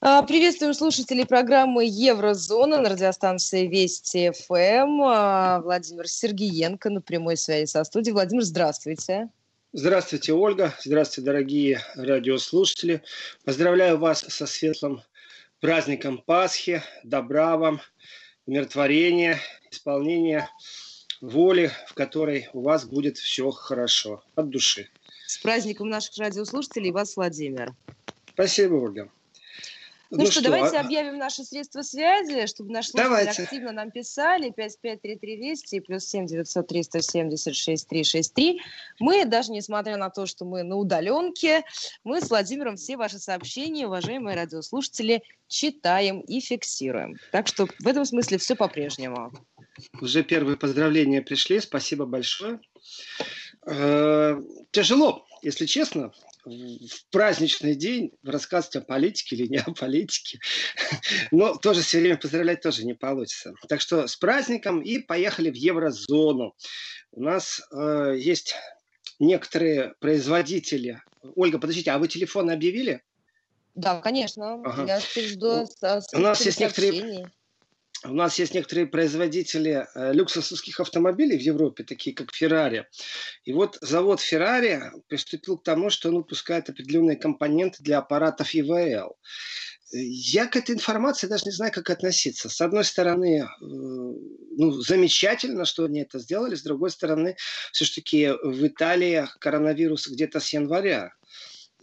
А, приветствуем слушателей программы «Еврозона» на радиостанции Вести ФМ. А, Владимир Сергеенко на прямой связи со студией. Владимир, здравствуйте. Здравствуйте, Ольга. Здравствуйте, дорогие радиослушатели. Поздравляю вас со светлым праздником Пасхи. Добра вам, умиротворения, исполнения воли, в которой у вас будет все хорошо, от души. С праздником наших радиослушателей вас, Владимир. Спасибо, Ольга. Ну, ну что, что, давайте а... объявим наши средства связи, чтобы наши слушатели давайте. активно нам писали. 553320 и плюс 7 903 176 363. Мы, даже несмотря на то, что мы на удаленке, мы с Владимиром все ваши сообщения, уважаемые радиослушатели, читаем и фиксируем. Так что в этом смысле все по-прежнему. Уже первые поздравления пришли. Спасибо большое. Э, тяжело, если честно, в праздничный день рассказывать о политике или не о политике. Но тоже все время поздравлять тоже не получится. Так что с праздником и поехали в еврозону. У нас э, есть некоторые производители. Ольга, подождите, а вы телефон объявили? Да, конечно. Ага. Я жду У нас есть некоторые у нас есть некоторые производители э, люксовских автомобилей в Европе, такие как Ferrari. И вот завод Ferrari приступил к тому, что он выпускает определенные компоненты для аппаратов ИВЛ. Я к этой информации даже не знаю, как относиться. С одной стороны, э, ну, замечательно, что они это сделали. С другой стороны, все-таки в Италии коронавирус где-то с января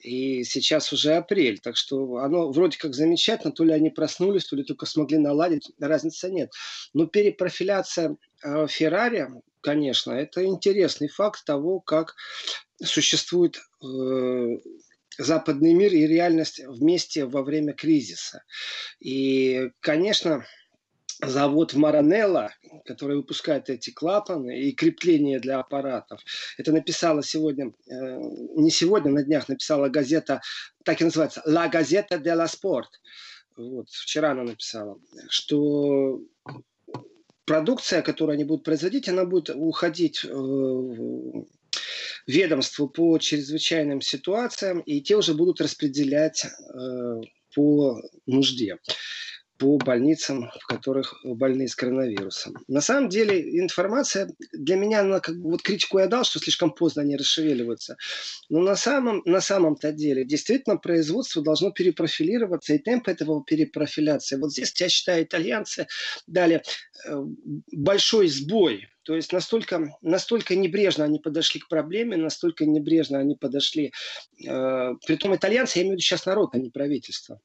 и сейчас уже апрель, так что оно вроде как замечательно, то ли они проснулись, то ли только смогли наладить, разницы нет. Но перепрофиляция э, Феррари, конечно, это интересный факт того, как существует э, западный мир и реальность вместе во время кризиса. И, конечно, завод Маранелла, который выпускает эти клапаны и крепления для аппаратов. Это написала сегодня, э, не сегодня, на днях написала газета, так и называется, La Gazzetta dello Sport. Вот, вчера она написала, что продукция, которую они будут производить, она будет уходить э, ведомству по чрезвычайным ситуациям, и те уже будут распределять э, по нужде по больницам, в которых больны с коронавирусом. На самом деле информация для меня, она как бы вот критику я дал, что слишком поздно они расшевеливаются. Но на самом на самом-то деле действительно производство должно перепрофилироваться и темп этого перепрофиляции. Вот здесь я считаю итальянцы дали э, большой сбой то есть настолько, настолько небрежно они подошли к проблеме, настолько небрежно они подошли. Э, притом итальянцы, я имею в виду сейчас народ, а не правительство.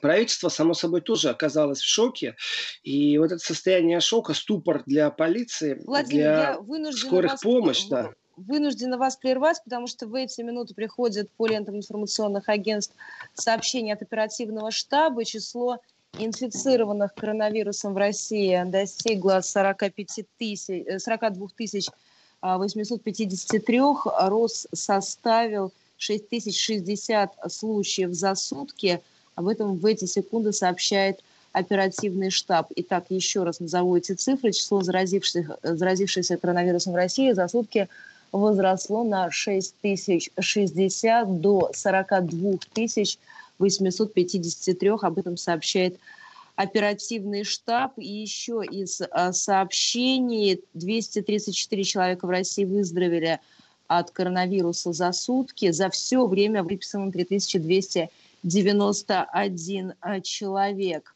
Правительство, само собой, тоже оказалось в шоке. И вот это состояние шока, ступор для полиции, Владимир, для скорых вас... помощь, да вынуждена вас прервать, потому что в эти минуты приходят по лентам информационных агентств сообщения от оперативного штаба. Число инфицированных коронавирусом в России достигло 45 тысяч, 42 тысяч 853, рост составил 6060 случаев за сутки – об этом в эти секунды сообщает оперативный штаб. Итак, еще раз назову эти цифры. Число заразившихся, заразившихся коронавирусом в России за сутки возросло на 6060 до 42 853. Об этом сообщает оперативный штаб. И еще из а, сообщений 234 человека в России выздоровели от коронавируса за сутки. За все время выписано 3200 91 э, человек.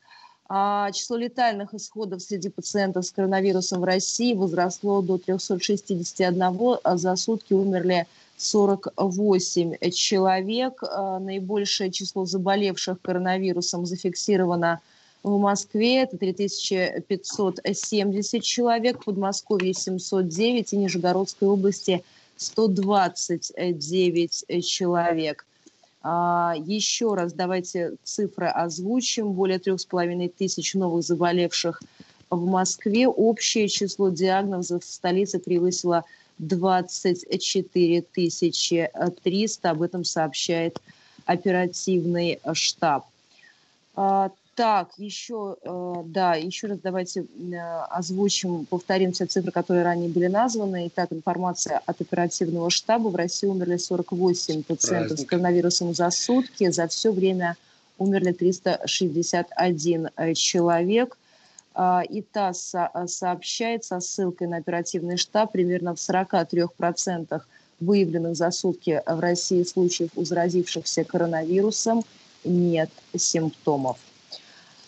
А число летальных исходов среди пациентов с коронавирусом в России возросло до 361, а за сутки умерли 48 человек. А наибольшее число заболевших коронавирусом зафиксировано в Москве. Это 3570 человек, в Подмосковье 709 и Нижегородской области 129 человек. А, еще раз давайте цифры озвучим. Более трех с половиной тысяч новых заболевших в Москве. Общее число диагнозов в столице превысило 24 300. Об этом сообщает оперативный штаб. А, так, еще, э, да, еще раз давайте э, озвучим, повторим все цифры, которые ранее были названы. Итак, информация от оперативного штаба. В России умерли 48 пациентов Праздник. с коронавирусом за сутки. За все время умерли 361 человек. И ТАСС сообщает со ссылкой на оперативный штаб примерно в 43% выявленных за сутки в России случаев у заразившихся коронавирусом нет симптомов.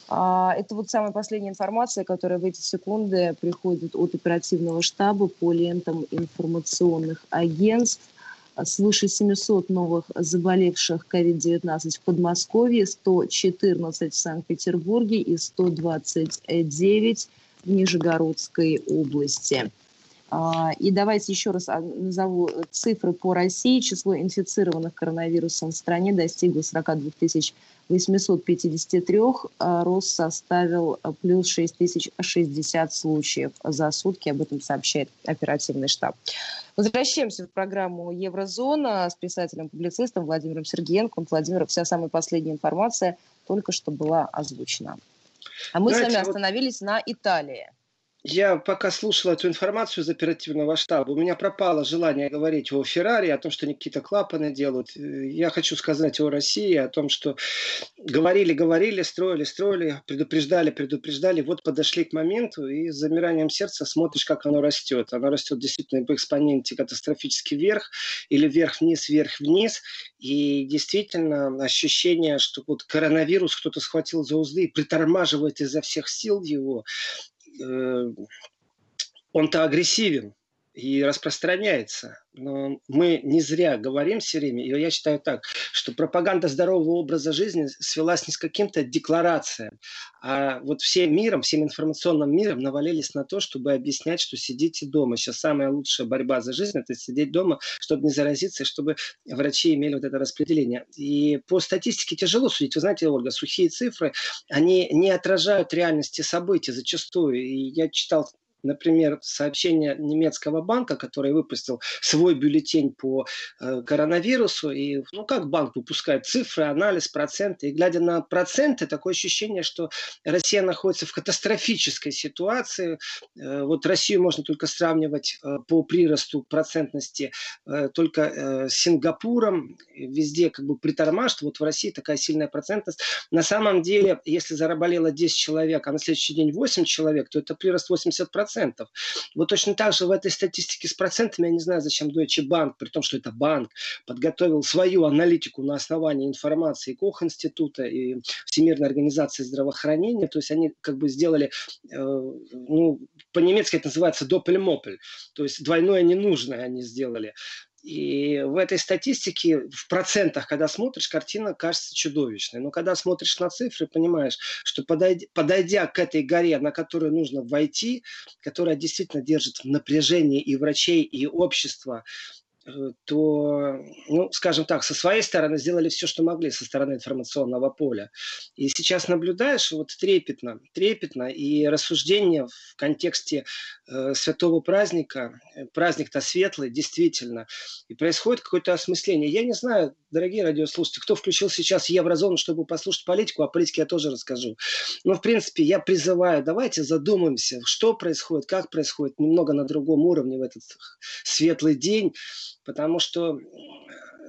А, это вот самая последняя информация, которая в эти секунды приходит от оперативного штаба по лентам информационных агентств. Свыше 700 новых заболевших COVID-19 в Подмосковье, 114 в Санкт-Петербурге и 129 в Нижегородской области. А, и давайте еще раз назову цифры по России. Число инфицированных коронавирусом в стране достигло 42 853, а рост составил а, плюс 6060 случаев за сутки. Об этом сообщает оперативный штаб. Возвращаемся в программу «Еврозона» с писателем-публицистом Владимиром Сергеенко. Владимир, вся самая последняя информация только что была озвучена. А мы Знаете, с вами остановились вот... на Италии. Я пока слушал эту информацию из оперативного штаба, у меня пропало желание говорить о Феррари, о том, что они какие-то клапаны делают. Я хочу сказать о России, о том, что говорили, говорили, строили, строили, предупреждали, предупреждали. Вот подошли к моменту, и с замиранием сердца смотришь, как оно растет. Оно растет действительно по экспоненте катастрофически вверх, или вверх-вниз, вверх-вниз. И действительно ощущение, что вот коронавирус кто-то схватил за узды и притормаживает изо всех сил его Э, он-то агрессивен и распространяется. Но мы не зря говорим все время, и я считаю так, что пропаганда здорового образа жизни свелась не с каким-то декларациям, а вот всем миром, всем информационным миром навалились на то, чтобы объяснять, что сидите дома. Сейчас самая лучшая борьба за жизнь – это сидеть дома, чтобы не заразиться, и чтобы врачи имели вот это распределение. И по статистике тяжело судить. Вы знаете, Ольга, сухие цифры, они не отражают реальности событий зачастую. И я читал например, сообщение немецкого банка, который выпустил свой бюллетень по э, коронавирусу, и ну как банк выпускает цифры, анализ, проценты, и глядя на проценты, такое ощущение, что Россия находится в катастрофической ситуации. Э, вот Россию можно только сравнивать э, по приросту процентности только с Сингапуром, везде как бы притормажит, вот в России такая сильная процентность. На самом деле, если заболело 10 человек, а на следующий день 8 человек, то это прирост 80%. Вот точно так же в этой статистике с процентами, я не знаю, зачем Deutsche Bank, при том, что это банк, подготовил свою аналитику на основании информации Кох-института и Всемирной организации здравоохранения. То есть они как бы сделали, э, ну, по-немецки это называется допель-мопель, то есть двойное ненужное они сделали. И в этой статистике, в процентах, когда смотришь, картина кажется чудовищной. Но когда смотришь на цифры, понимаешь, что подойдя, подойдя к этой горе, на которую нужно войти, которая действительно держит в напряжении и врачей, и общество, то, ну, скажем так, со своей стороны сделали все, что могли со стороны информационного поля. И сейчас наблюдаешь вот трепетно, трепетно, и рассуждение в контексте э, святого праздника, э, праздник-то светлый, действительно, и происходит какое-то осмысление. Я не знаю, дорогие радиослушатели, кто включил сейчас Еврозону, чтобы послушать политику, о политике я тоже расскажу. Но, в принципе, я призываю, давайте задумаемся, что происходит, как происходит, немного на другом уровне в этот светлый день, потому что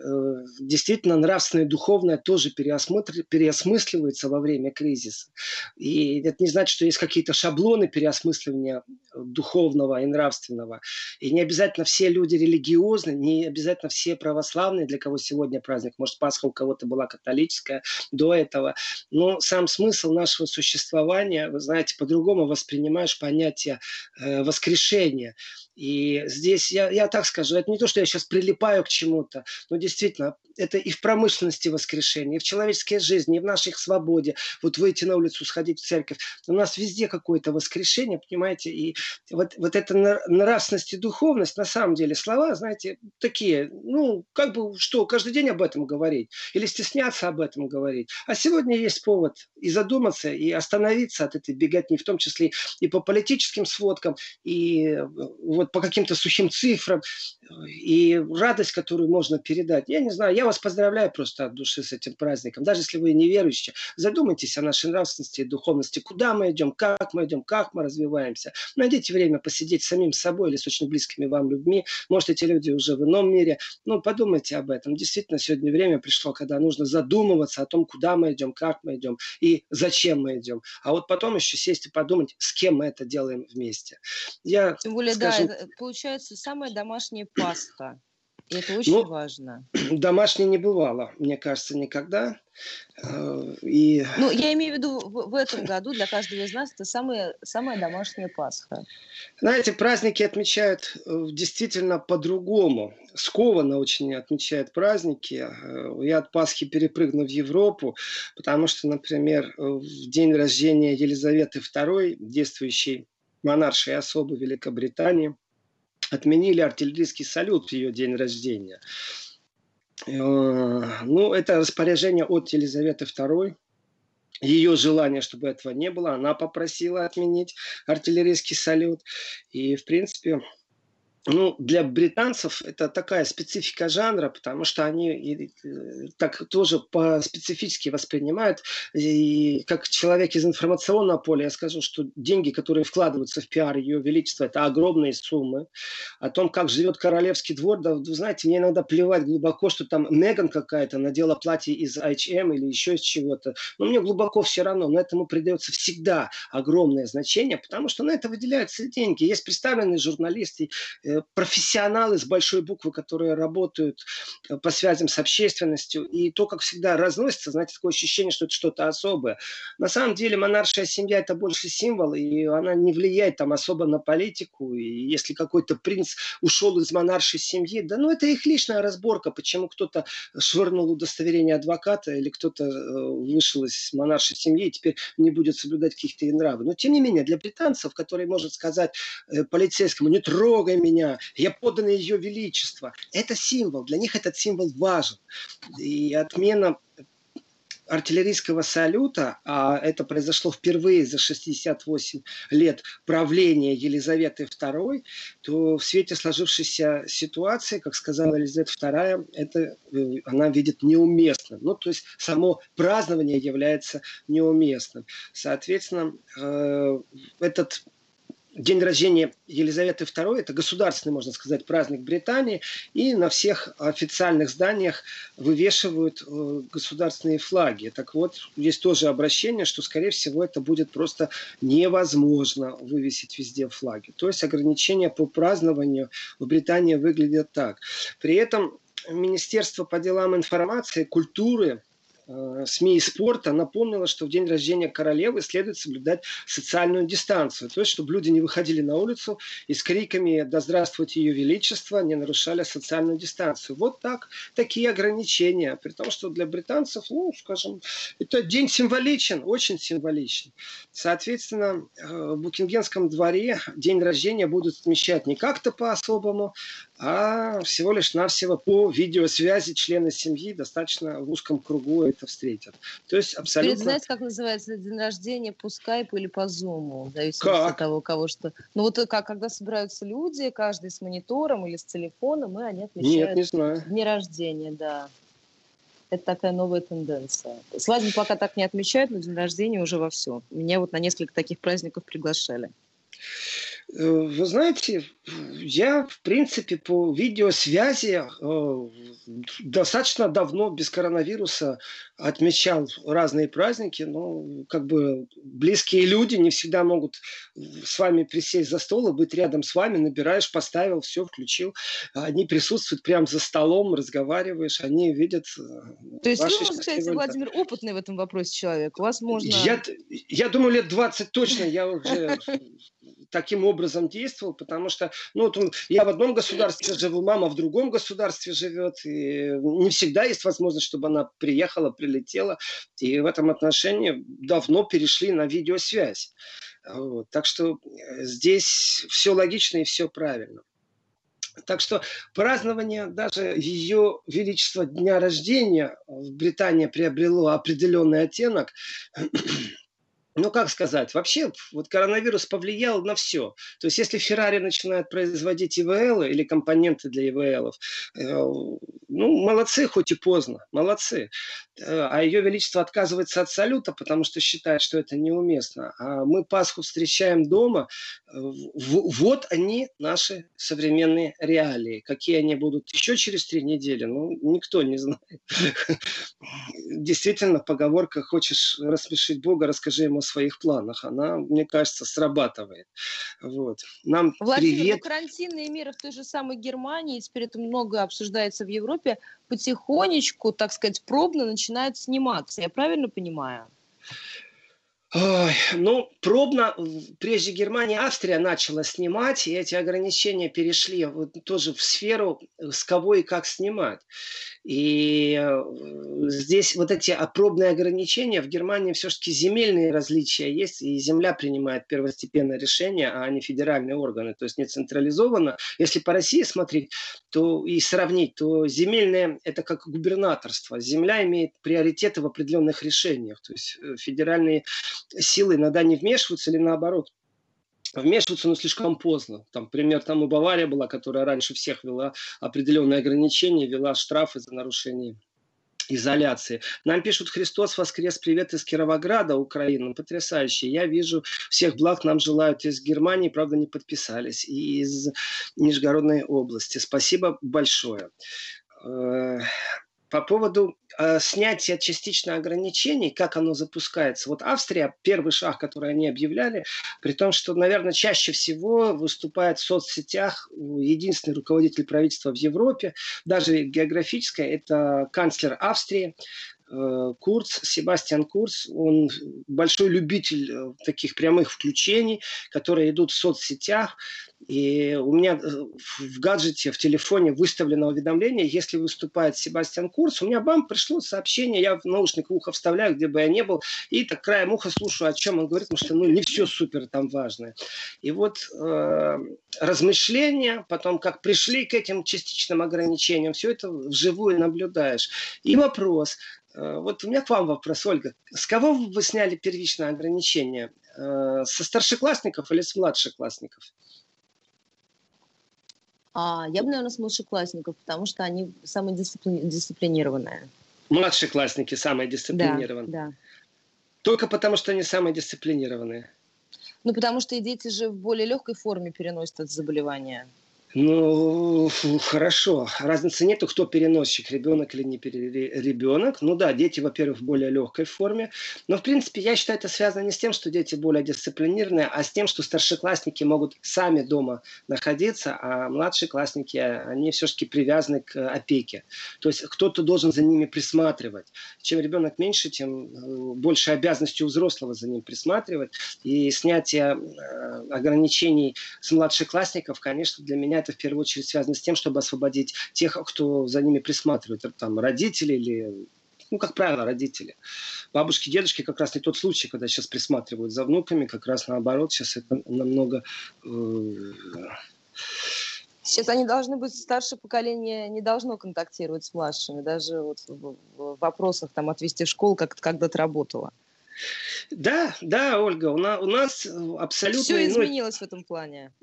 Э, действительно нравственное и духовное тоже переосмысливается во время кризиса. И это не значит, что есть какие-то шаблоны переосмысливания духовного и нравственного. И не обязательно все люди религиозные, не обязательно все православные, для кого сегодня праздник. Может, Пасха у кого-то была католическая до этого. Но сам смысл нашего существования, вы знаете, по-другому воспринимаешь понятие э, воскрешения. И здесь я, я так скажу, это не то, что я сейчас прилипаю к чему-то, но действительно, это и в промышленности воскрешение, и в человеческой жизни, и в нашей свободе. Вот выйти на улицу, сходить в церковь. У нас везде какое-то воскрешение, понимаете? И вот, вот эта нравственность и духовность, на самом деле, слова, знаете, такие, ну, как бы, что, каждый день об этом говорить? Или стесняться об этом говорить? А сегодня есть повод и задуматься, и остановиться от этой беготни, в том числе и по политическим сводкам, и вот по каким-то сухим цифрам, и радость, которую можно передать. Я не знаю, я вас поздравляю просто от души с этим праздником. Даже если вы не верующие, задумайтесь о нашей нравственности и духовности. Куда мы идем, как мы идем, как мы развиваемся. Найдите время посидеть с самим собой или с очень близкими вам людьми. Может, эти люди уже в ином мире. Ну, подумайте об этом. Действительно, сегодня время пришло, когда нужно задумываться о том, куда мы идем, как мы идем и зачем мы идем. А вот потом еще сесть и подумать, с кем мы это делаем вместе. Я Тем более, скажу... да, получается самая домашняя Пасха. И это очень ну, важно. Домашней не бывало, мне кажется, никогда. Э, и... Ну, я имею в виду, в, в этом году для каждого из нас это самая, самая домашняя Пасха. Знаете, праздники отмечают э, действительно по-другому. Скованно очень отмечают праздники. Э, я от Пасхи перепрыгну в Европу, потому что, например, в день рождения Елизаветы II, действующей монаршей особы Великобритании, отменили артиллерийский салют в ее день рождения. Э, ну, это распоряжение от Елизаветы II. Ее желание, чтобы этого не было, она попросила отменить артиллерийский салют. И, в принципе, ну, для британцев это такая специфика жанра, потому что они э, так тоже по-специфически воспринимают. И как человек из информационного поля, я скажу, что деньги, которые вкладываются в пиар Ее Величества, это огромные суммы. О том, как живет королевский двор, да, вы знаете, мне иногда плевать глубоко, что там Меган какая-то надела платье из H&M или еще из чего-то. Но мне глубоко все равно. Но этому придается всегда огромное значение, потому что на это выделяются деньги. Есть представленные журналисты, профессионалы с большой буквы, которые работают э, по связям с общественностью, и то, как всегда разносится, знаете, такое ощущение, что это что-то особое. На самом деле монаршая семья – это больше символ, и она не влияет там особо на политику, и если какой-то принц ушел из монаршей семьи, да ну это их личная разборка, почему кто-то швырнул удостоверение адвоката, или кто-то э, вышел из монаршей семьи и теперь не будет соблюдать каких-то нравы. Но тем не менее, для британцев, который может сказать э, полицейскому, не трогай меня, меня, я подданный ее величества. Это символ, для них этот символ важен. И отмена артиллерийского салюта, а это произошло впервые за 68 лет правления Елизаветы II, то в свете сложившейся ситуации, как сказала Елизавета II, это э, она видит неуместным. Ну, то есть само празднование является неуместным. Соответственно, э, этот День рождения Елизаветы II – это государственный, можно сказать, праздник Британии. И на всех официальных зданиях вывешивают э, государственные флаги. Так вот, есть тоже обращение, что, скорее всего, это будет просто невозможно вывесить везде флаги. То есть ограничения по празднованию в Британии выглядят так. При этом Министерство по делам информации, культуры – СМИ и спорта напомнила, что в день рождения королевы следует соблюдать социальную дистанцию. То есть, чтобы люди не выходили на улицу и с криками «Да здравствуйте ее величество!» не нарушали социальную дистанцию. Вот так, такие ограничения. При том, что для британцев, ну, скажем, это день символичен, очень символичен. Соответственно, э, в Букингенском дворе день рождения будут отмечать не как-то по-особому, а всего лишь навсего по видеосвязи члены семьи достаточно в узком кругу это встретят. То есть абсолютно... Теперь знаете, как называется день рождения по скайпу или по зуму, в зависимости как? от того, кого что. Ну вот как, когда собираются люди, каждый с монитором или с телефоном, и они отмечают Нет, не знаю. дни рождения, да. Это такая новая тенденция. Свадьбу пока так не отмечают, но день рождения уже во все. Меня вот на несколько таких праздников приглашали. Э, вы знаете, я, в принципе, по видеосвязи э, достаточно давно без коронавируса отмечал разные праздники, но как бы близкие люди не всегда могут с вами присесть за стол и быть рядом с вами, набираешь, поставил, все, включил. Они присутствуют прямо за столом, разговариваешь, они видят э, То есть вы, можно сказать, Владимир, опытный в этом вопросе человек. У вас можно... Я, я думаю, лет 20 точно я уже таким образом действовал, потому что ну, вот я в одном государстве живу, мама в другом государстве живет, и не всегда есть возможность, чтобы она приехала, прилетела, и в этом отношении давно перешли на видеосвязь. Вот. Так что э, здесь все логично и все правильно. Так что празднование даже ее величества дня рождения в Британии приобрело определенный оттенок ну, как сказать, вообще вот коронавирус повлиял на все. То есть, если Ferrari начинает производить ИВЛ или компоненты для ИВЛ, э, ну, молодцы, хоть и поздно, молодцы. Э, а ее величество отказывается от салюта, потому что считает, что это неуместно. А мы Пасху встречаем дома. Вот они, наши современные реалии. Какие они будут еще через три недели, ну, никто не знает. Действительно, поговорка «хочешь рассмешить Бога, расскажи ему своих планах, она, мне кажется, срабатывает. Вот. Нам Владимир, привет. Ну, карантинные меры в той же самой Германии, теперь это много обсуждается в Европе, потихонечку, так сказать, пробно начинают сниматься. Я правильно понимаю? Ой, ну, пробно, прежде Германия, Австрия начала снимать, и эти ограничения перешли вот тоже в сферу, с кого и как снимать. И э, здесь вот эти пробные ограничения, в Германии все-таки земельные различия есть, и земля принимает первостепенное решение, а не федеральные органы, то есть не централизованно. Если по России смотреть то и сравнить, то земельное – это как губернаторство. Земля имеет приоритеты в определенных решениях, то есть э, федеральные силы иногда не вмешиваются или наоборот вмешиваться, но слишком поздно. Там пример там у Бавария была, которая раньше всех вела определенные ограничения, вела штрафы за нарушение изоляции. Нам пишут Христос воскрес, привет из Кировограда, Украина. Потрясающе. Я вижу, всех благ нам желают из Германии, правда, не подписались, и из Нижегородной области. Спасибо большое. Э, по поводу э, снятия частично ограничений, как оно запускается. Вот Австрия, первый шаг, который они объявляли, при том, что, наверное, чаще всего выступает в соцсетях единственный руководитель правительства в Европе, даже географическое, это канцлер Австрии, Курц, Себастьян Курц, он большой любитель э, таких прямых включений, которые идут в соцсетях. И у меня э, в гаджете, в телефоне выставлено уведомление, если выступает Себастьян Курц, у меня бам, пришло сообщение, я в наушник в ухо вставляю, где бы я ни был, и так краем уха слушаю, о чем он говорит, потому что ну, не все супер там важное. И вот э, размышления, потом как пришли к этим частичным ограничениям, все это вживую наблюдаешь. И вопрос, Э, вот у меня к вам вопрос, Ольга. С кого вы сняли первичное ограничение? Э, со старшеклассников или с младшеклассников? А, я бы, наверное, с младшеклассников, потому что они самые дисциплини- дисциплинированные. Младшеклассники самые дисциплинированные? Да, да. Только потому, что они самые дисциплинированные? Ну, потому что и дети же в более легкой форме переносят это заболевание. Ну, хорошо. Разницы нету, кто переносчик, ребенок или не ребенок. Ну да, дети, во-первых, в более легкой форме. Но, в принципе, я считаю, это связано не с тем, что дети более дисциплинированные, а с тем, что старшеклассники могут сами дома находиться, а младшие классники, они все-таки привязаны к опеке. То есть кто-то должен за ними присматривать. Чем ребенок меньше, тем э, больше обязанностей у взрослого за ним присматривать. И снятие э, ограничений с младшеклассников, конечно, для меня это в первую очередь связано с тем, чтобы освободить тех, кто за ними присматривает, там родители или ну, как правило, родители. Бабушки, дедушки как раз не тот случай, когда сейчас присматривают за внуками, как раз наоборот, сейчас это намного... Э, сейчас они должны быть, старшее поколение не должно контактировать с младшими, даже вот в вопросах там отвести в школу, как когда-то работала. Да, да, Ольга, у нас, у нас абсолютно... Все изменилось в этом плане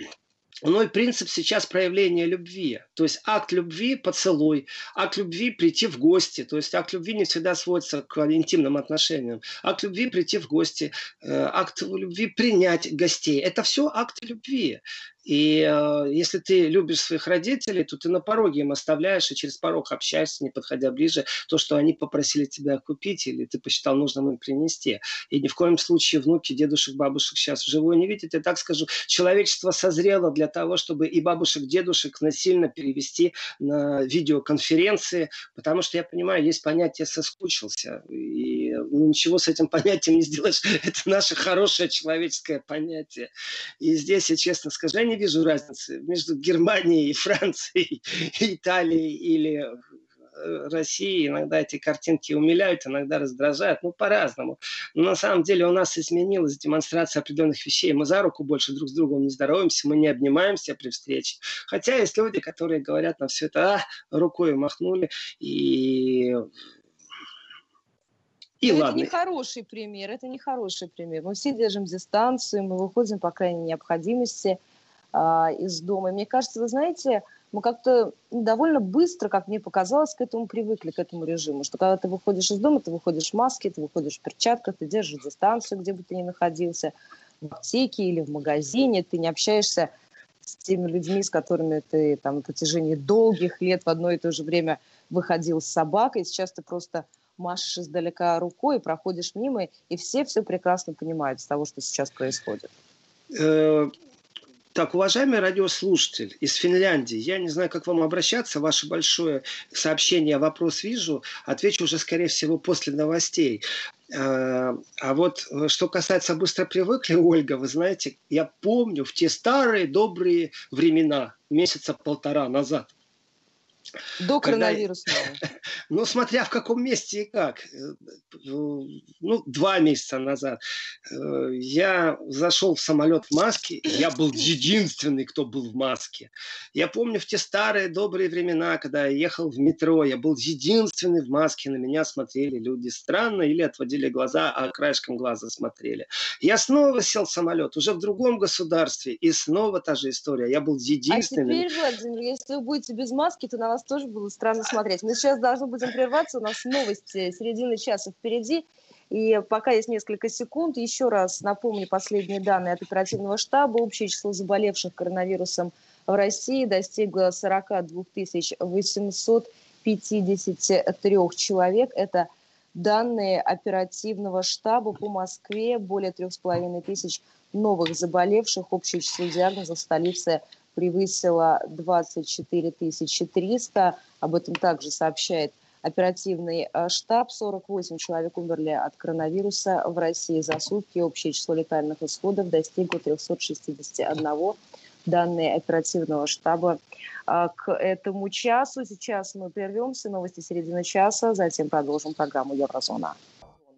основной принцип сейчас проявления любви. То есть акт любви – поцелуй, акт любви – прийти в гости. То есть акт любви не всегда сводится к интимным отношениям. Акт любви – прийти в гости, э, акт любви – принять гостей. Это все акты любви. И э, если ты любишь своих родителей, то ты на пороге им оставляешь и через порог общаешься, не подходя ближе, то, что они попросили тебя купить или ты посчитал нужным им принести. И ни в коем случае внуки, дедушек, бабушек сейчас вживую не видят. Я так скажу, человечество созрело для того, чтобы и бабушек, дедушек насильно перевести на видеоконференции, потому что я понимаю, есть понятие «соскучился». И ну, ничего с этим понятием не сделаешь. Это наше хорошее человеческое понятие. И здесь, я честно скажу, не вижу разницы между Германией, Францией, Италией или э, Россией. Иногда эти картинки умиляют, иногда раздражают. Ну, по-разному. Но на самом деле у нас изменилась демонстрация определенных вещей. Мы за руку больше друг с другом не здороваемся, мы не обнимаемся при встрече. Хотя есть люди, которые говорят на все это, а, рукой махнули и И Но ладно. Это не хороший пример, это не хороший пример. Мы все держим дистанцию, мы выходим по крайней необходимости а, из дома. И мне кажется, вы знаете, мы как-то довольно быстро, как мне показалось, к этому привыкли, к этому режиму, что когда ты выходишь из дома, ты выходишь в маске, ты выходишь в перчатках, ты держишь дистанцию, где бы ты ни находился, в аптеке или в магазине, ты не общаешься с теми людьми, с которыми ты там на протяжении долгих лет в одно и то же время выходил с собакой, сейчас ты просто машешь издалека рукой, проходишь мимо, и все все прекрасно понимают с того, что сейчас происходит. Э, так, уважаемый радиослушатель из Финляндии, я не знаю, как вам обращаться, ваше большое сообщение, вопрос вижу, отвечу уже, скорее всего, после новостей. Э, а вот э, что касается «Быстро привыкли», Ольга, вы знаете, я помню в те старые добрые времена, месяца полтора назад – до коронавирусного. Ну, смотря в каком месте и как. Э, ну, два месяца назад э, я зашел в самолет в маске. Я был единственный, кто был в маске. Я помню в те старые добрые времена, когда я ехал в метро, я был единственный в маске. На меня смотрели люди странно или отводили глаза, а краешком глаза смотрели. Я снова сел в самолет, уже в другом государстве, и снова та же история. Я был единственный. А теперь, Владимир, если вы будете без маски, то на вас тоже было странно смотреть. Мы сейчас должны будем прерваться, у нас новости середины часа впереди. И пока есть несколько секунд, еще раз напомню последние данные от оперативного штаба. Общее число заболевших коронавирусом в России достигло 42 853 человек. Это данные оперативного штаба по Москве. Более трех с половиной тысяч новых заболевших. Общее число диагнозов в столице превысила 24 300. Об этом также сообщает оперативный э, штаб. 48 человек умерли от коронавируса в России за сутки. Общее число летальных исходов достигло 361. Данные оперативного штаба э, к этому часу. Сейчас мы прервемся. Новости середины часа. Затем продолжим программу Еврозона.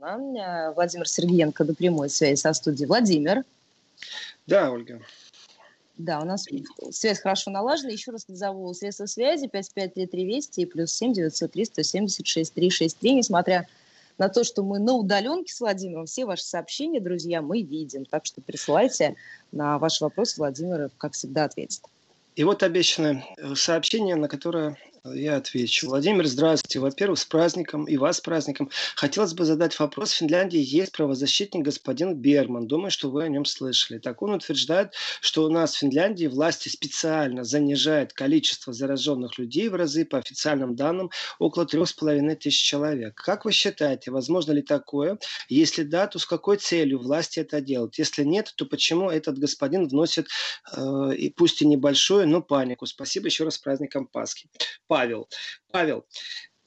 Э, Владимир Сергеенко до прямой связи со студией. Владимир. Да, Ольга. Да, у нас связь хорошо налажена. Еще раз назову средства связи 5533 Вести и плюс 7 903 176 363. Несмотря на то, что мы на удаленке с Владимиром, все ваши сообщения, друзья, мы видим. Так что присылайте на ваши вопросы, Владимир, как всегда, ответит. И вот обещанное э, сообщение, на которое я отвечу. Владимир, здравствуйте. Во-первых, с праздником и вас с праздником. Хотелось бы задать вопрос. В Финляндии есть правозащитник господин Берман. Думаю, что вы о нем слышали. Так он утверждает, что у нас в Финляндии власти специально занижают количество зараженных людей в разы, по официальным данным, около трех с половиной тысяч человек. Как вы считаете, возможно ли такое? Если да, то с какой целью власти это делают? Если нет, то почему этот господин вносит, э, и пусть и небольшую, но панику? Спасибо еще раз с праздником Пасхи. Павел. Павел,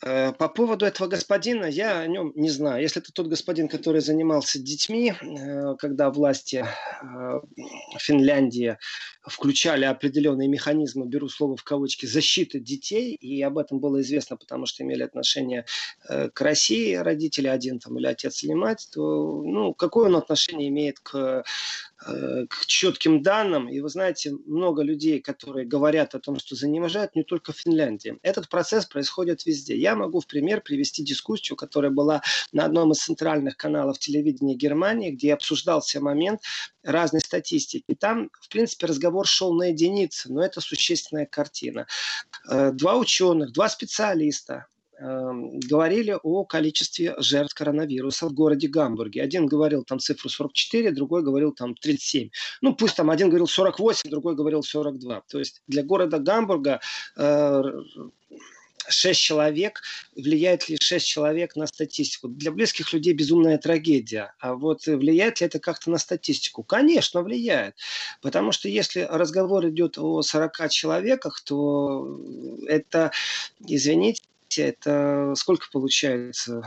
э, по поводу этого господина, я о нем не знаю. Если это тот господин, который занимался детьми, э, когда власти э, Финляндии включали определенные механизмы, беру слово в кавычки, защиты детей, и об этом было известно, потому что имели отношение к России родители, один там или отец или мать, то ну, какое он отношение имеет к Э, к четким данным. И вы знаете, много людей, которые говорят о том, что занижают, не только в Финляндии. Этот процесс происходит везде. Я могу в пример привести дискуссию, которая была на одном из центральных каналов телевидения Германии, где обсуждался момент разной статистики. Там, в принципе, разговор шел на единицы, но это существенная картина. Э, два ученых, два специалиста Эм, говорили о количестве жертв коронавируса в городе Гамбурге. Один говорил там цифру 44, другой говорил там 37. Ну, пусть там один говорил 48, другой говорил 42. То есть для города Гамбурга э, 6 человек, влияет ли 6 человек на статистику? Для близких людей безумная трагедия. А вот влияет ли это как-то на статистику? Конечно, влияет. Потому что если разговор идет о 40 человеках, то это, извините, это сколько получается?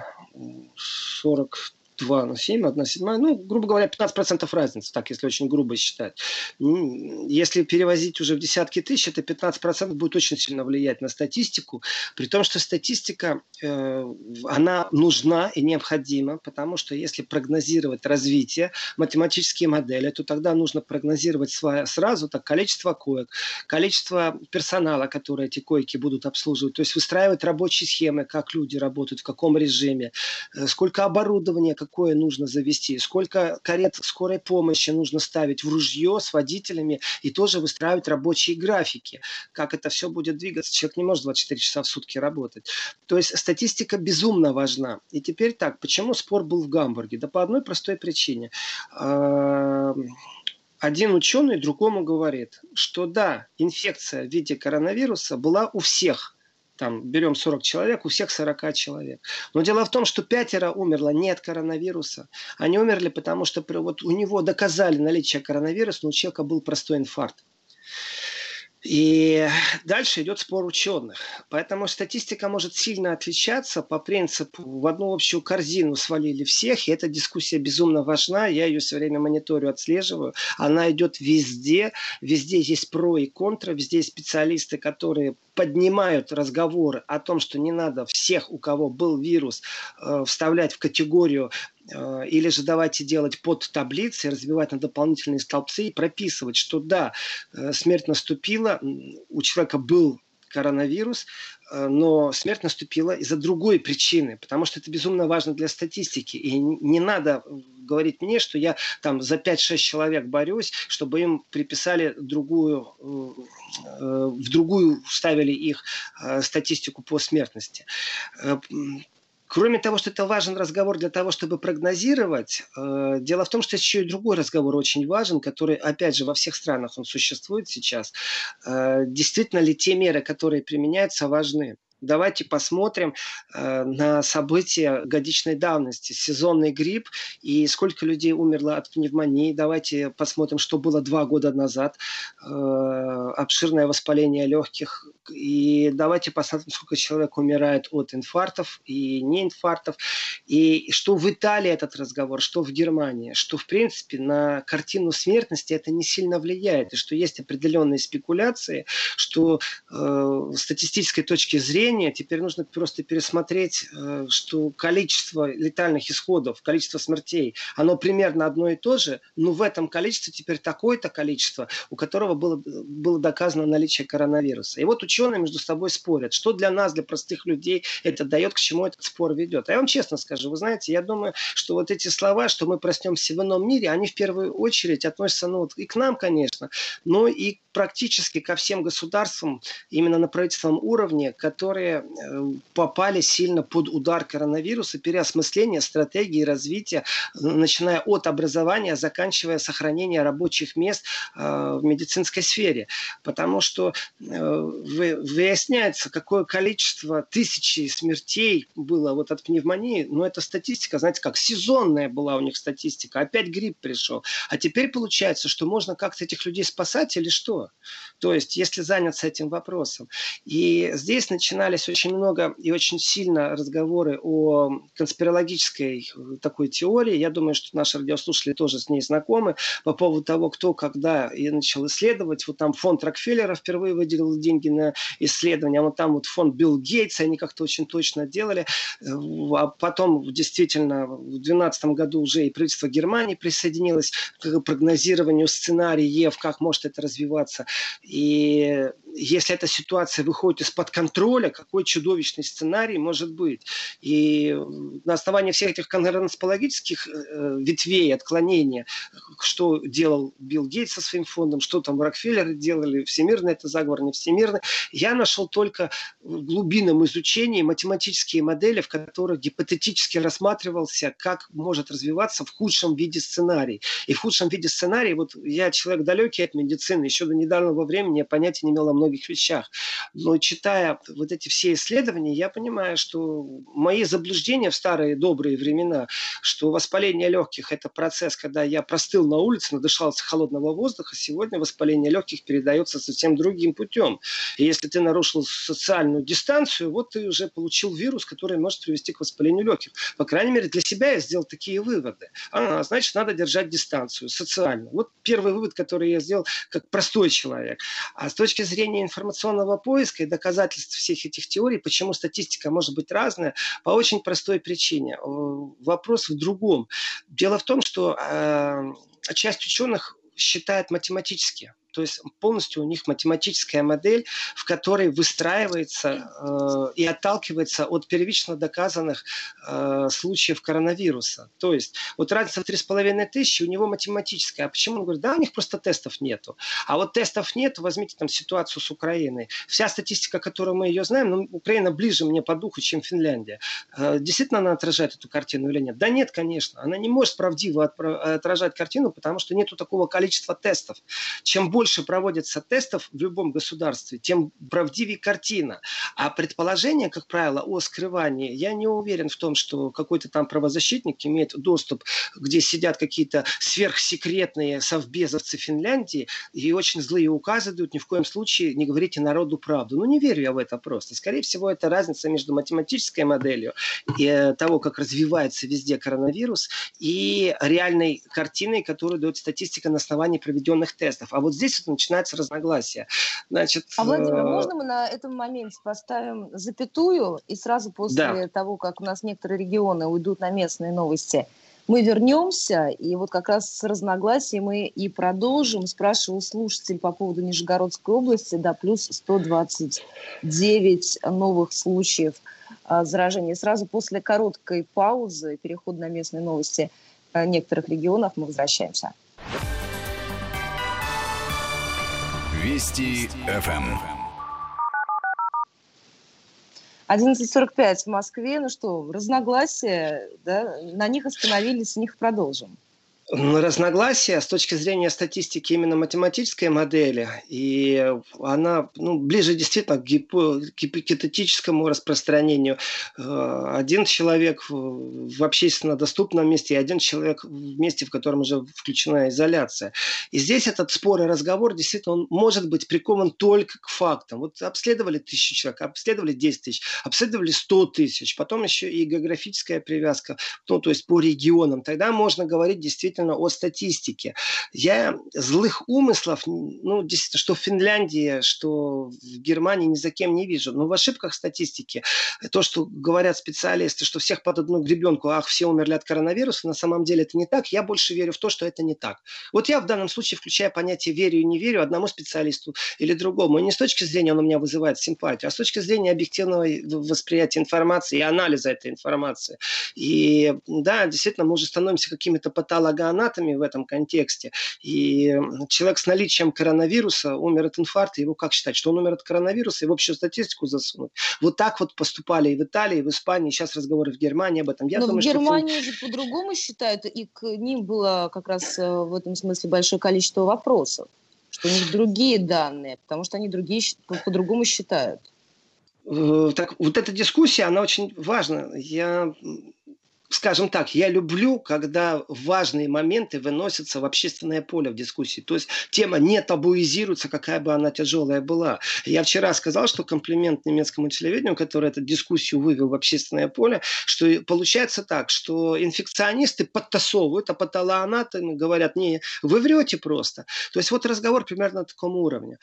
40 2 на 7, 1 седьмая, ну, грубо говоря, 15% разницы, так, если очень грубо считать. Если перевозить уже в десятки тысяч, это 15% будет очень сильно влиять на статистику, при том, что статистика, э, она нужна и необходима, потому что если прогнозировать развитие, математические модели, то тогда нужно прогнозировать сразу так количество коек, количество персонала, который эти койки будут обслуживать, то есть выстраивать рабочие схемы, как люди работают, в каком режиме, э, сколько оборудования, какое нужно завести, сколько карет скорой помощи нужно ставить в ружье с водителями и тоже выстраивать рабочие графики, как это все будет двигаться. Человек не может 24 часа в сутки работать. То есть статистика безумно важна. И теперь так, почему спор был в Гамбурге? Да по одной простой причине один ученый другому говорит, что да, инфекция в виде коронавируса была у всех. Там берем 40 человек, у всех 40 человек. Но дело в том, что пятеро умерло не от коронавируса. Они умерли, потому что вот у него доказали наличие коронавируса, но у человека был простой инфаркт. И дальше идет спор ученых. Поэтому статистика может сильно отличаться по принципу в одну общую корзину свалили всех, и эта дискуссия безумно важна, я ее все время мониторю, отслеживаю. Она идет везде, везде есть про и контра, везде есть специалисты, которые поднимают разговоры о том, что не надо всех, у кого был вирус, э, вставлять в категорию или же давайте делать под таблицы, разбивать на дополнительные столбцы и прописывать, что да, э, смерть наступила, у человека был коронавирус, но смерть наступила из-за другой причины, потому что это безумно важно для статистики. И не надо говорить мне, что я там за 5-6 человек борюсь, чтобы им приписали другую, э, в другую ставили их э, статистику по смертности. Э, кроме того, что это важен разговор для того, чтобы прогнозировать, дело в том, что еще и другой разговор очень важен, который, опять же, во всех странах он существует сейчас. Действительно ли те меры, которые применяются, важны? Давайте посмотрим э, на события годичной давности, сезонный грипп и сколько людей умерло от пневмонии. Давайте посмотрим, что было два года назад, э, обширное воспаление легких. И давайте посмотрим, сколько человек умирает от инфарктов и неинфарктов. И что в Италии этот разговор, что в Германии, что в принципе на картину смертности это не сильно влияет, и что есть определенные спекуляции, что э, с статистической точки зрения зрения теперь нужно просто пересмотреть, э, что количество летальных исходов, количество смертей, оно примерно одно и то же, но в этом количестве теперь такое-то количество, у которого было, было доказано наличие коронавируса. И вот ученые между собой спорят, что для нас, для простых людей это дает, к чему этот спор ведет. А я вам честно скажу, вы знаете, я думаю, что вот эти слова, что мы проснемся в ином мире, они в первую очередь относятся ну, вот и к нам, конечно, но и практически ко всем государствам, именно на правительственном уровне, которые э, попали сильно под удар коронавируса, переосмысление стратегии развития, начиная от образования, заканчивая сохранением рабочих мест э, в медицинской сфере. Потому что э, выясняется, какое количество тысячи смертей было вот от пневмонии, но эта статистика, знаете, как сезонная была у них статистика, опять грипп пришел. А теперь получается, что можно как-то этих людей спасать или что? То есть, если заняться этим вопросом. И здесь начинались очень много и очень сильно разговоры о конспирологической э, такой теории. Я думаю, что наши радиослушатели тоже с ней знакомы по поводу того, кто когда и начал исследовать. Вот там фонд Рокфеллера впервые выделил деньги на исследования, а вот там вот фонд Билл Гейтс, они как-то очень точно делали. Э, а потом действительно в 2012 году уже и правительство Германии присоединилось к прогнозированию сценариев, как может это развиваться. И если эта ситуация выходит из-под контроля, какой чудовищный сценарий может быть. И на основании всех этих конспирологических э, ветвей отклонения, что делал Билл Гейтс со своим фондом, что там Рокфеллеры делали, всемирный это заговор, не всемирный, я нашел только в глубинном изучении математические модели, в которых гипотетически рассматривался, как может развиваться в худшем виде сценарий. И в худшем виде сценарий, вот я человек далекий от медицины, еще до недавнего времени я понятия не имел о многих вещах. Но читая вот эти все исследования, я понимаю, что мои заблуждения в старые добрые времена, что воспаление легких – это процесс, когда я простыл на улице, надышался холодного воздуха, сегодня воспаление легких передается совсем другим путем. И если ты нарушил социальную дистанцию, вот ты уже получил вирус, который может привести к воспалению легких. По крайней мере, для себя я сделал такие выводы. А, значит, надо держать дистанцию социально. Вот первый вывод, который я сделал как простой человек. А с точки зрения информационного поиска и доказательств всех этих теорий, почему статистика может быть разная, по очень простой причине. Вопрос в другом. Дело в том, что э, часть ученых считает математически то есть полностью у них математическая модель, в которой выстраивается э, и отталкивается от первично доказанных э, случаев коронавируса. То есть вот разница в 3,5 тысячи у него математическая. А почему? Он говорит, да, у них просто тестов нету. А вот тестов нет, возьмите там ситуацию с Украиной. Вся статистика, которую мы ее знаем, ну, Украина ближе мне по духу, чем Финляндия. Э, действительно она отражает эту картину или нет? Да нет, конечно. Она не может правдиво отражать картину, потому что нету такого количества тестов. Чем больше больше проводится тестов в любом государстве, тем правдивее картина. А предположение, как правило, о скрывании, я не уверен в том, что какой-то там правозащитник имеет доступ, где сидят какие-то сверхсекретные совбезовцы Финляндии и очень злые указы дают, ни в коем случае не говорите народу правду. Ну, не верю я в это просто. Скорее всего, это разница между математической моделью и э, того, как развивается везде коронавирус, и реальной картиной, которую дает статистика на основании проведенных тестов. А вот здесь здесь начинается разногласие. Значит, а, Владимир, э... можно мы на этом моменте поставим запятую, и сразу после да. того, как у нас некоторые регионы уйдут на местные новости, мы вернемся, и вот как раз с разногласием мы и продолжим. Спрашивал слушатель по поводу Нижегородской области, да, плюс 129 новых случаев а, заражения. Сразу после короткой паузы, переход на местные новости а, некоторых регионов, мы возвращаемся. Вести ФМ. 11.45 в Москве. Ну что, разногласия, да, на них остановились, с них продолжим разногласия с точки зрения статистики именно математической модели, и она ну, ближе действительно к гипотетическому распространению. Э, один человек в общественно доступном месте и один человек в месте, в котором уже включена изоляция. И здесь этот спор и разговор действительно он может быть прикован только к фактам. Вот обследовали тысячу человек, обследовали 10 тысяч, обследовали 100 тысяч, потом еще и географическая привязка, ну, то есть по регионам. Тогда можно говорить действительно действительно о статистике. Я злых умыслов, ну, действительно, что в Финляндии, что в Германии ни за кем не вижу. Но в ошибках статистики, то, что говорят специалисты, что всех под одну гребенку, ах, все умерли от коронавируса, на самом деле это не так. Я больше верю в то, что это не так. Вот я в данном случае включаю понятие верю и не верю одному специалисту или другому. И не с точки зрения он у меня вызывает симпатию, а с точки зрения объективного восприятия информации и анализа этой информации. И да, действительно, мы уже становимся какими-то патологами анатоме в этом контексте. И человек с наличием коронавируса умер от инфаркта, его как считать, что он умер от коронавируса и в общую статистику засунуть? Вот так вот поступали и в Италии, и в Испании, сейчас разговоры в Германии об этом. Я Но думаю, в Германии что... же по-другому считают, и к ним было как раз э, в этом смысле большое количество вопросов, что у них другие данные, потому что они другие по-другому считают. Э, так, вот эта дискуссия, она очень важна. Я скажем так, я люблю, когда важные моменты выносятся в общественное поле в дискуссии. То есть тема не табуизируется, какая бы она тяжелая была. Я вчера сказал, что комплимент немецкому телевидению, которое эту дискуссию вывел в общественное поле, что получается так, что инфекционисты подтасовывают, а патологоанатомы говорят, не, вы врете просто. То есть вот разговор примерно на таком уровне.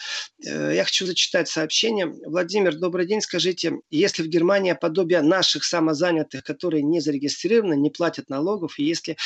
Э, я хочу зачитать сообщение. Владимир, добрый день. Скажите, если в Германии подобие наших самозанятых, которые не зарегистрированы, непрерывно, не платят налогов, и если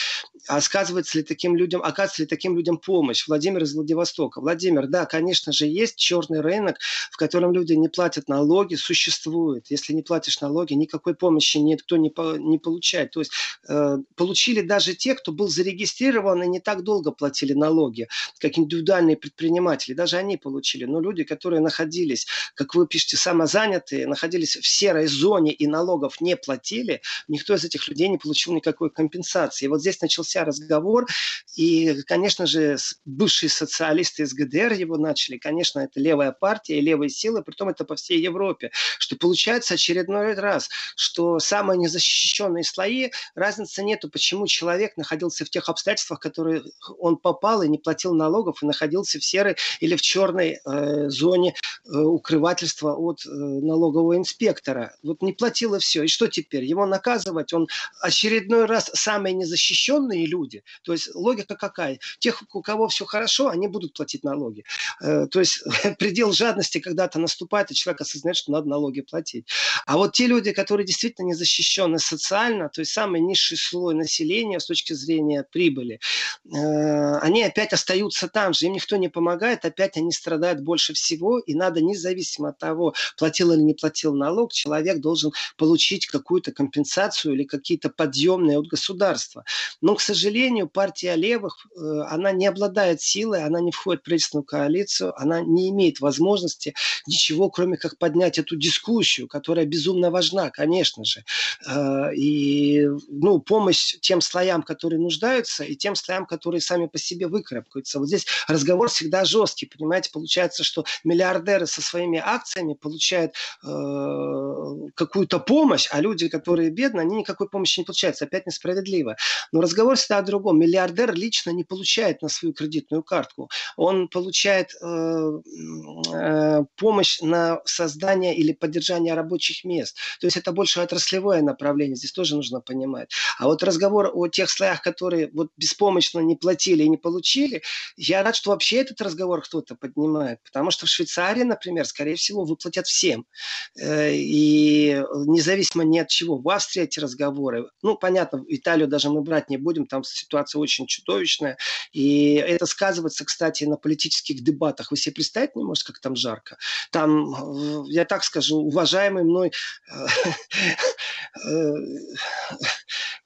оказывается ли таким людям, оказывается ли таким людям помощь. Владимир из Владивостока. Владимир, да, конечно же, есть черный рынок, в котором люди не платят налоги, существует. Если не платишь налоги, никакой помощи никто не, по, не получает. То есть э, получили даже те, кто был зарегистрирован и не так долго платили налоги, как индивидуальные предприниматели. Даже они получили. Но люди, которые находились, как вы пишете, самозанятые, находились в серой зоне и налогов не платили, никто из этих людей не получил никакой компенсации. И вот здесь начался разговор, и, конечно же, бывшие социалисты из ГДР его начали, конечно, это левая партия и левые силы, притом это по всей Европе, что получается очередной раз, что самые незащищенные слои, разницы нету, почему человек находился в тех обстоятельствах, в которые он попал и не платил налогов, и находился в серой или в черной э, зоне э, укрывательства от э, налогового инспектора. Вот не платил и все. И что теперь? Его наказывать? Он очередной раз самые незащищенные люди. То есть логика какая? Тех, у кого все хорошо, они будут платить налоги. Э, то есть предел жадности когда-то наступает, и человек осознает, что надо налоги платить. А вот те люди, которые действительно не защищены социально, то есть самый низший слой населения с точки зрения прибыли, э, они опять остаются там же, им никто не помогает, опять они страдают больше всего, и надо независимо от того, платил или не платил налог, человек должен получить какую-то компенсацию или какие-то подъемные от государства. Но, к сожалению, партия левых, э, она не обладает силой, она не входит в правительственную коалицию, она не имеет возможности ничего, кроме как поднять эту дискуссию, которая безумно важна, конечно же. Э, и ну, помощь тем слоям, которые нуждаются, и тем слоям, которые сами по себе выкарабкаются. Вот здесь разговор всегда жесткий, понимаете, получается, что миллиардеры со своими акциями получают э, какую-то помощь, а люди, которые бедны, они никакой помощи не получают. Опять несправедливо. Но разговор всегда о другом. Миллиардер лично не получает на свою кредитную картку. Он получает э, э, помощь на создание или поддержание рабочих мест. То есть это больше отраслевое направление. Здесь тоже нужно понимать. А вот разговор о тех слоях, которые вот беспомощно не платили и не получили, я рад, что вообще этот разговор кто-то поднимает. Потому что в Швейцарии, например, скорее всего, выплатят всем. Э, и независимо ни от чего. В Австрии эти разговоры. Ну, понятно, Италию даже мы брать не будем, там ситуация очень чудовищная. И это сказывается, кстати, на политических дебатах. Вы себе представить не можете, как там жарко. Там, э, я так скажу, уважаемый мной э,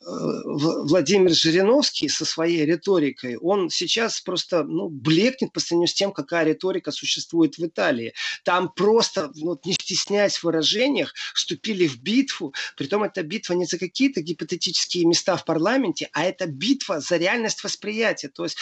Владимир Жириновский со своей риторикой, он сейчас просто ну, блекнет по сравнению с тем, какая риторика существует в Италии. Там просто, ну, не стесняясь в выражениях, вступили в битву. Притом эта битва не за какие-то гипотетические места в парламенте, а это битва за реальность восприятия. То есть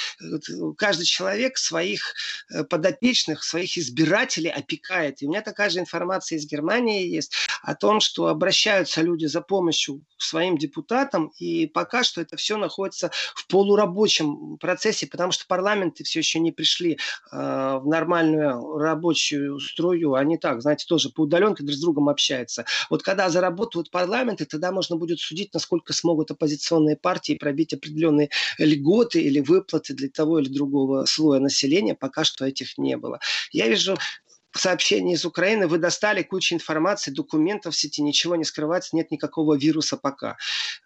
каждый человек своих э, подопечных, своих избирателей опекает. И у меня такая же информация из Германии есть о том, что обращаются люди за помощью к своим депутатам, и пока что это все находится в полурабочем процессе, потому что парламенты все еще не пришли э, в нормальную рабочую струю. Они так, знаете, тоже по удаленке друг с другом общаются. Вот когда заработают парламенты, тогда можно будет судить, насколько смогут оппозиционные партии пробить определенные льготы или выплаты для того или другого слоя населения. Пока что этих не было. Я вижу сообщение из Украины, вы достали кучу информации, документов в сети, ничего не скрывается, нет никакого вируса пока.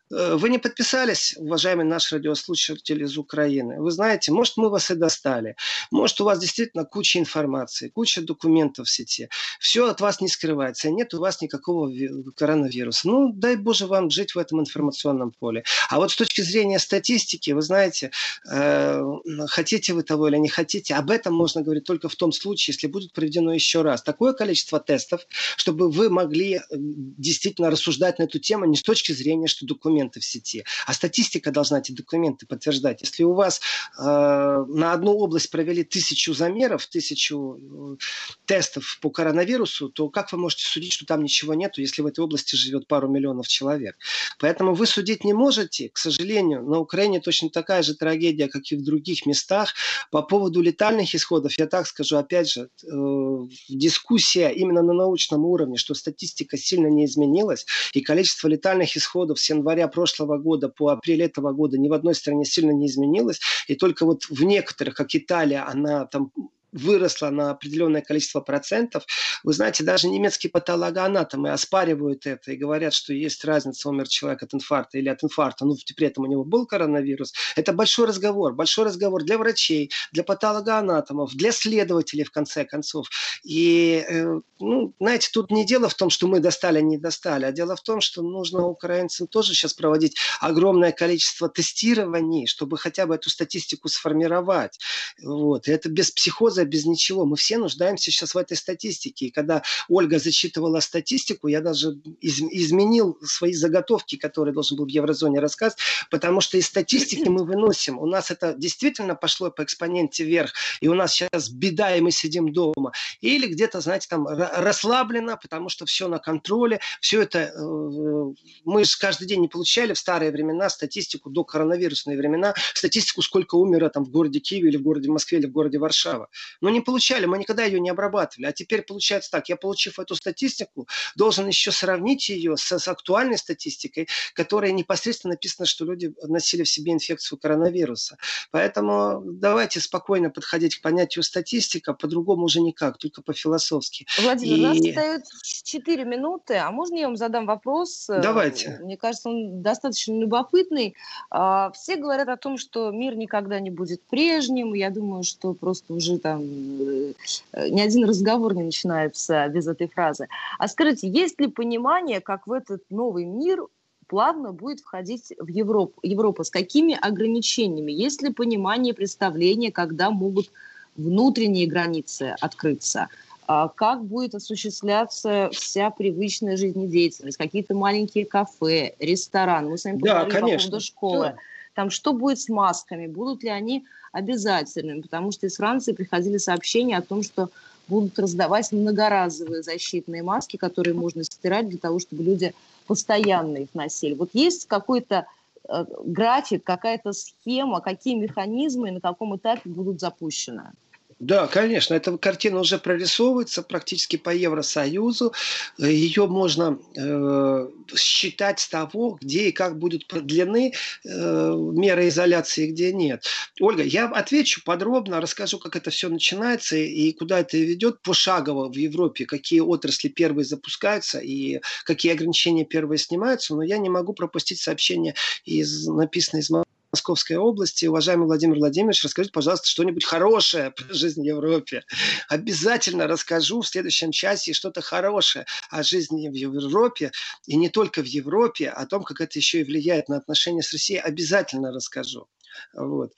Э, вы не подписались, уважаемый наш радиослушатель из Украины. Вы знаете, может, мы вас и достали. Может, у вас действительно куча информации, куча документов в сети. Все от вас не скрывается. Нет у вас никакого коронавируса. Ну, дай Боже вам жить в этом информационном поле. А вот с точки зрения статистики, вы знаете, э, хотите вы того или не хотите, об этом можно говорить только в том случае, если будет проведено еще раз такое количество тестов, чтобы вы могли э, действительно рассуждать на эту тему не с точки зрения, что документы документы в сети. А статистика должна эти документы подтверждать. Если у вас э, на одну область провели тысячу замеров, тысячу э, тестов по коронавирусу, то как вы можете судить, что там ничего нету, если в этой области живет пару миллионов человек? Поэтому вы судить не можете. К сожалению, на Украине точно такая же трагедия, как и в других местах. По поводу летальных исходов, я так скажу, опять же, э, дискуссия именно на научном уровне, что статистика сильно не изменилась, и количество летальных исходов с января прошлого года по апрель этого года ни в одной стране сильно не изменилось. И только вот в некоторых, как Италия, она там выросла на определенное количество процентов. Вы знаете, даже немецкие патологоанатомы оспаривают это и говорят, что есть разница, умер человек от инфаркта или от инфаркта, ну, при этом у него был коронавирус. Это большой разговор, большой разговор для врачей, для патологоанатомов, для следователей, в конце концов. И, э, ну, знаете, тут не дело в том, что мы достали, не достали, а дело в том, что нужно украинцам тоже сейчас проводить огромное количество тестирований, чтобы хотя бы эту статистику сформировать. Вот. И это без психоза, без ничего. Мы все нуждаемся сейчас в этой статистике. И когда Ольга зачитывала статистику, я даже из, изменил свои заготовки, которые должен был в еврозоне рассказать, потому что из статистики мы выносим. У нас это действительно пошло по экспоненте вверх, и у нас сейчас беда, и мы сидим дома. Или где-то, знаете, там расслаблено, потому что все на контроле, все это э, мы же каждый день не получали в старые времена статистику до коронавирусные времена, статистику, сколько умерло там в городе Киеве или в городе Москве или в городе Варшава. Но не получали, мы никогда ее не обрабатывали. А теперь получается так, я получив эту статистику, должен еще сравнить ее с, с актуальной статистикой, которая непосредственно написано, что люди носили в себе инфекцию коронавируса. Поэтому давайте спокойно подходить к понятию статистика, по-другому уже никак, только по-философски. Владимир, И... у нас остается 4 минуты, а можно я вам задам вопрос? Давайте. Мне кажется, он достаточно любопытный. А, все говорят о том, что мир никогда не будет прежним. Я думаю, что просто уже там э, ни один разговор не начинается без этой фразы. А скажите, есть ли понимание, как в этот новый мир плавно будет входить в Европу. Европа с какими ограничениями? Есть ли понимание, представление, когда могут внутренние границы открыться? А как будет осуществляться вся привычная жизнедеятельность? Какие-то маленькие кафе, рестораны? Мы с вами поговорили да, по поводу школы. Да. Там что будет с масками? Будут ли они обязательными? Потому что из Франции приходили сообщения о том, что будут раздавать многоразовые защитные маски, которые можно стирать для того, чтобы люди постоянно их носили. Вот есть какой-то э, график, какая-то схема, какие механизмы на каком этапе будут запущены? Да, конечно, эта картина уже прорисовывается практически по Евросоюзу. Ее можно э, считать с того, где и как будут продлены э, меры изоляции, где нет. Ольга, я отвечу подробно, расскажу, как это все начинается и куда это ведет пошагово в Европе, какие отрасли первые запускаются и какие ограничения первые снимаются, но я не могу пропустить сообщение из написанное из Московской области. Уважаемый Владимир Владимирович, расскажите, пожалуйста, что-нибудь хорошее про жизнь в Европе. Обязательно расскажу в следующем часе что-то хорошее о жизни в Европе, и не только в Европе, о том, как это еще и влияет на отношения с Россией, обязательно расскажу. Вот.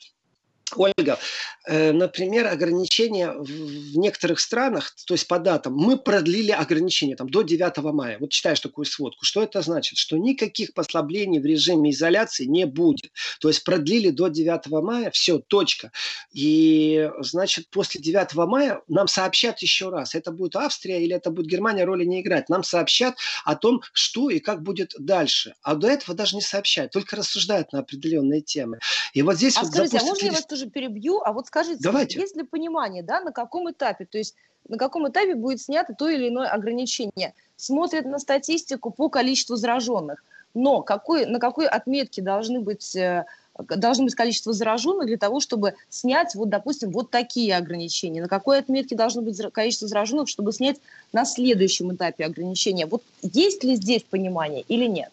Ольга, э, например, ограничения в некоторых странах, то есть по датам, мы продлили ограничения там, до 9 мая. Вот читаешь такую сводку. Что это значит? Что никаких послаблений в режиме изоляции не будет. То есть продлили до 9 мая, все, точка. И, значит, после 9 мая нам сообщат еще раз, это будет Австрия или это будет Германия, роли не играть. Нам сообщат о том, что и как будет дальше. А до этого даже не сообщают, только рассуждают на определенные темы. И вот здесь а вот скажите, а можно я вас тоже перебью, а вот скажите, Давайте. есть ли понимание, да, на каком этапе, то есть на каком этапе будет снято то или иное ограничение? Смотрят на статистику по количеству зараженных, но какой, на какой отметке должны быть э, должно быть количество зараженных для того, чтобы снять, вот, допустим, вот такие ограничения? На какой отметке должно быть количество зараженных, чтобы снять на следующем этапе ограничения? Вот есть ли здесь понимание или нет?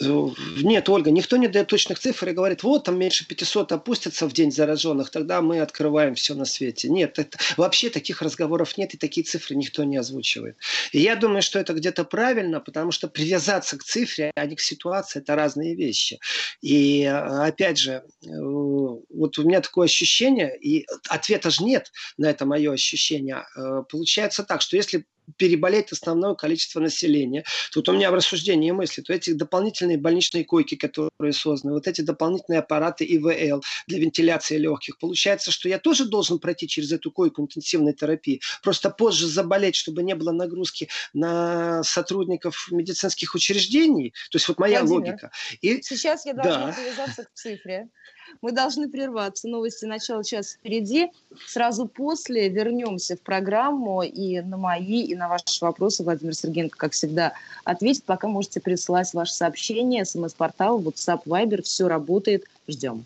Нет, Ольга, никто не дает точных цифр и говорит, вот там меньше 500 опустится в день зараженных, тогда мы открываем все на свете. Нет, это, вообще таких разговоров нет и такие цифры никто не озвучивает. И я думаю, что это где-то правильно, потому что привязаться к цифре, а не к ситуации, это разные вещи. И опять же, э, вот у меня такое ощущение, и ответа же нет на это мое ощущение. Э, получается так, что если переболеть основное количество населения. Тут у меня в рассуждении мысли, то эти дополнительные больничные койки, которые созданы, вот эти дополнительные аппараты ИВЛ для вентиляции легких. Получается, что я тоже должен пройти через эту койку интенсивной терапии, просто позже заболеть, чтобы не было нагрузки на сотрудников медицинских учреждений. То есть вот моя Владимир, логика. И... Сейчас я должна да. привязаться к цифре. Мы должны прерваться. Новости начала часа впереди. Сразу после вернемся в программу и на мои, и на ваши вопросы Владимир Сергеенко, как всегда, ответит. Пока можете присылать ваши сообщения, смс-портал, WhatsApp, Viber. Все работает. Ждем.